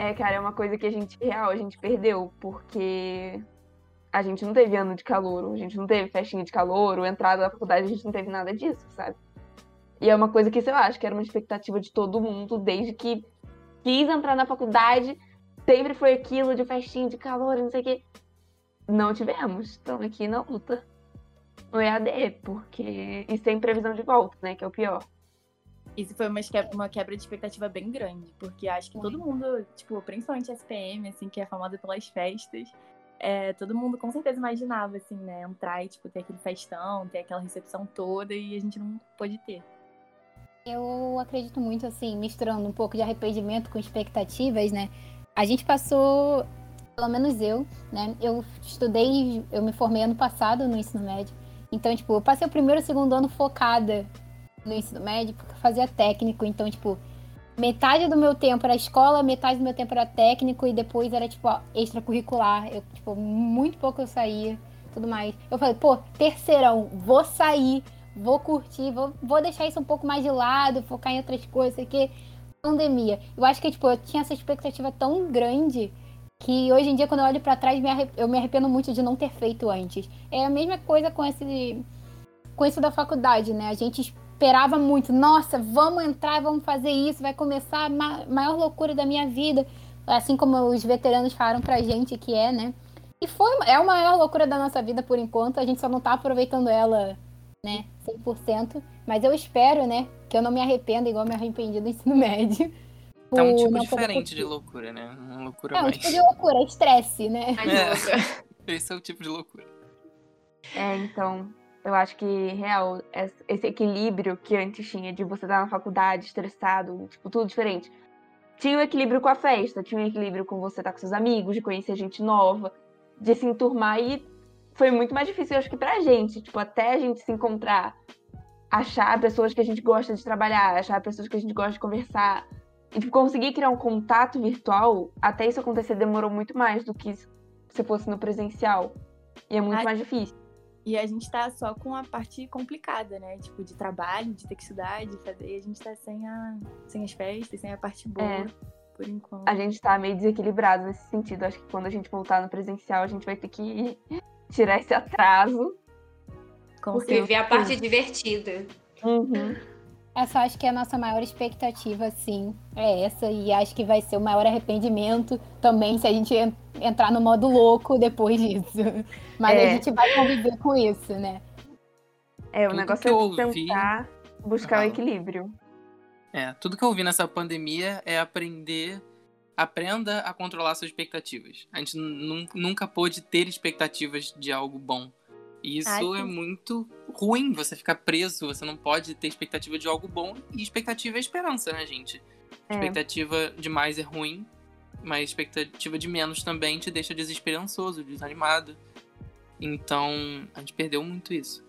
É, cara, é uma coisa que a gente, real, a gente perdeu, porque a gente não teve ano de calor, a gente não teve festinha de calor, entrada na faculdade, a gente não teve nada disso, sabe? E é uma coisa que, sei lá, acho que era uma expectativa de todo mundo, desde que quis entrar na faculdade, sempre foi aquilo de festinha de calor, não sei o quê. Não tivemos, estamos aqui na luta no EAD, porque. E sem previsão de volta, né? Que é o pior. Isso foi uma quebra, uma quebra de expectativa bem grande, porque acho que todo mundo, tipo, principalmente a SPM, assim, que é famosa pelas festas, é, todo mundo com certeza imaginava, assim, né, entrar e, tipo, ter aquele festão, ter aquela recepção toda, e a gente não pôde ter. Eu acredito muito, assim, misturando um pouco de arrependimento com expectativas, né? A gente passou, pelo menos eu, né? Eu estudei, eu me formei ano passado no ensino médio. Então, tipo, eu passei o primeiro e o segundo ano focada no ensino médio, porque eu fazia técnico. Então, tipo, metade do meu tempo era escola, metade do meu tempo era técnico e depois era, tipo, extracurricular. Eu, tipo, muito pouco eu saía, tudo mais. Eu falei, pô, terceirão, vou sair, vou curtir, vou, vou deixar isso um pouco mais de lado, focar em outras coisas, aqui. Pandemia. Eu acho que, tipo, eu tinha essa expectativa tão grande que hoje em dia, quando eu olho para trás, eu me arrependo muito de não ter feito antes. É a mesma coisa com esse com isso da faculdade, né? A gente esperava muito, nossa, vamos entrar, vamos fazer isso, vai começar a maior loucura da minha vida, assim como os veteranos falaram pra gente que é, né? E foi, é a maior loucura da nossa vida por enquanto, a gente só não tá aproveitando ela, né, 100%, mas eu espero, né, que eu não me arrependa igual me arrependi do ensino médio. É um tipo diferente de loucura, né? Uma loucura é, mais... um tipo de loucura, é estresse, né? É. Esse é o tipo de loucura. É, então, eu acho que, real, esse equilíbrio que antes tinha de você estar na faculdade estressado, tipo, tudo diferente. Tinha o um equilíbrio com a festa, tinha o um equilíbrio com você estar com seus amigos, de conhecer gente nova, de se enturmar. E foi muito mais difícil, eu acho que pra gente, tipo, até a gente se encontrar, achar pessoas que a gente gosta de trabalhar, achar pessoas que a gente gosta de conversar, e tipo, conseguir criar um contato virtual, até isso acontecer, demorou muito mais do que se fosse no presencial. E é muito a... mais difícil. E a gente tá só com a parte complicada, né? Tipo, de trabalho, de ter que estudar, de fazer. E a gente tá sem, a... sem as festas, sem a parte boa. É. Por enquanto. A gente tá meio desequilibrado nesse sentido. Acho que quando a gente voltar no presencial, a gente vai ter que tirar esse atraso. Com Viver a parte divertida. Uhum. Essa acho que é a nossa maior expectativa, sim. É essa. E acho que vai ser o maior arrependimento também se a gente entrar no modo louco depois disso. Mas é. a gente vai conviver com isso, né? É, o tudo negócio é ouvi... tentar buscar o equilíbrio. É, tudo que eu ouvi nessa pandemia é aprender. Aprenda a controlar suas expectativas. A gente nunca pôde ter expectativas de algo bom. E isso Ai, é muito ruim, você ficar preso, você não pode ter expectativa de algo bom. E expectativa é esperança, né, gente? É. Expectativa demais é ruim, mas expectativa de menos também te deixa desesperançoso, desanimado. Então, a gente perdeu muito isso.